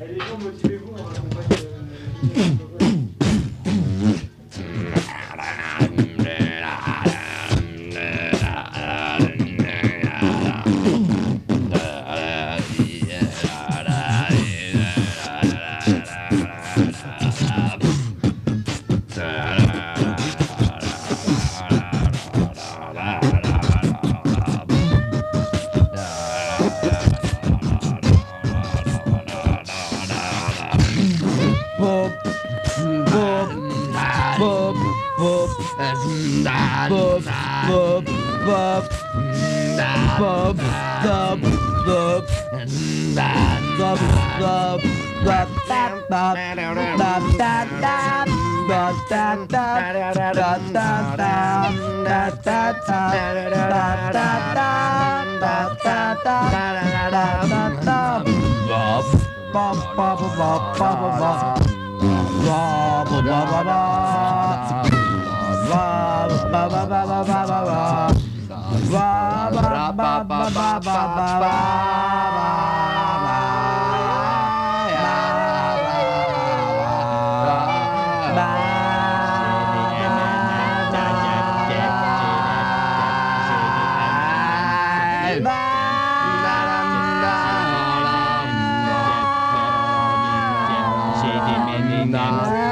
Allez les gens, motivez-vous, Bob, Bob, Bob, Bob, Bob, Bob, Bob, Bob, Bob, Bob, Bob, Bob, Bob, Bob, Bob, Bob, Bob, ba ba ba ba ba ba. Ba ba ba ba ba ba ba. ba ba ba ba ba ba ba Nah.